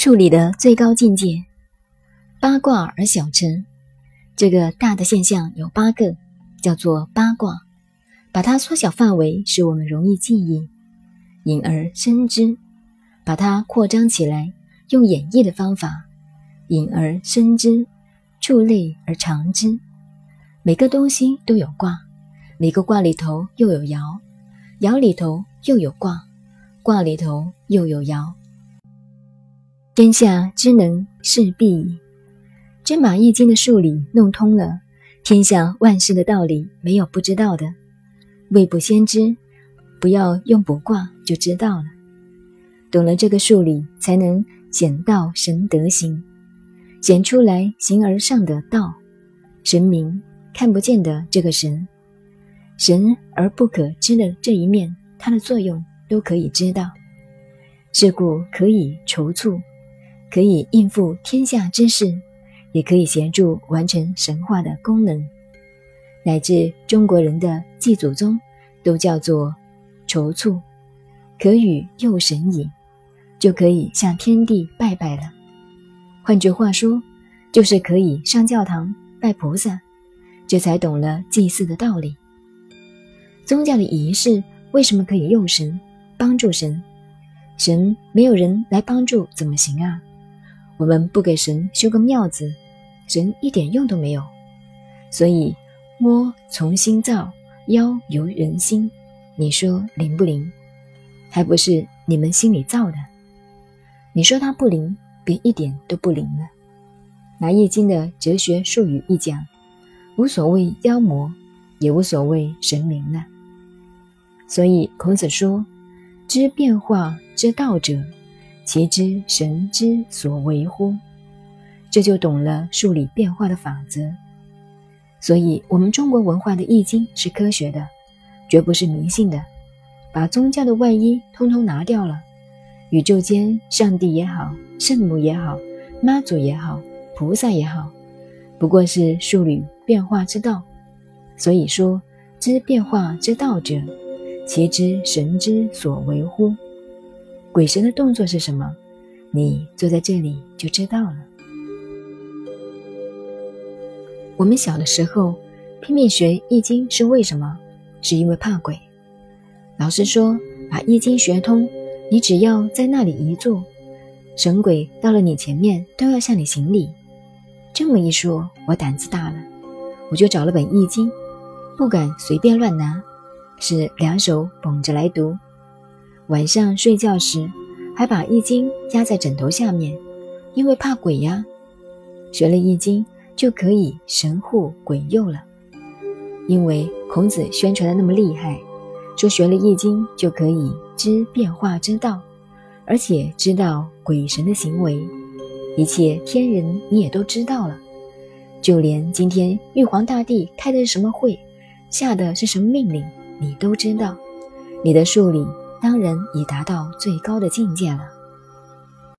处理的最高境界，八卦而小成。这个大的现象有八个，叫做八卦。把它缩小范围，使我们容易记忆，引而生之；把它扩张起来，用演绎的方法，引而生之，触类而长之。每个东西都有卦，每个卦里头又有爻，爻里头又有卦，卦里头又有爻。天下之能事必矣。真把《易经》的数理弄通了，天下万事的道理没有不知道的。未卜先知，不要用卜卦就知道了。懂了这个数理，才能显道神德行，显出来形而上的道，神明看不见的这个神，神而不可知的这一面，它的作用都可以知道。是故可以筹措。可以应付天下之事，也可以协助完成神话的功能，乃至中国人的祭祖宗都叫做筹措，可与佑神矣，就可以向天地拜拜了。换句话说，就是可以上教堂拜菩萨，这才懂了祭祀的道理。宗教的仪式为什么可以佑神、帮助神？神没有人来帮助，怎么行啊？我们不给神修个庙子，神一点用都没有。所以摸从心造，妖由人心，你说灵不灵？还不是你们心里造的。你说它不灵，便一点都不灵了。拿《易经》的哲学术语一讲，无所谓妖魔，也无所谓神明了。所以孔子说：“知变化之道者。”其知神之所为乎？这就懂了数理变化的法则。所以，我们中国文化的易经是科学的，绝不是迷信的。把宗教的外衣通通拿掉了，宇宙间上帝也好，圣母也好，妈祖也好，菩萨也好，不过是数理变化之道。所以说，知变化之道者，其知神之所为乎？鬼神的动作是什么？你坐在这里就知道了。我们小的时候拼命学易经是为什么？是因为怕鬼。老师说，把易经学通，你只要在那里一坐，神鬼到了你前面都要向你行礼。这么一说，我胆子大了，我就找了本易经，不敢随便乱拿，是两手捧着来读。晚上睡觉时，还把易经压在枕头下面，因为怕鬼呀。学了易经就可以神护鬼佑了，因为孔子宣传的那么厉害，说学了易经就可以知变化之道，而且知道鬼神的行为，一切天人你也都知道了，就连今天玉皇大帝开的是什么会，下的是什么命令，你都知道，你的数理。当人已达到最高的境界了。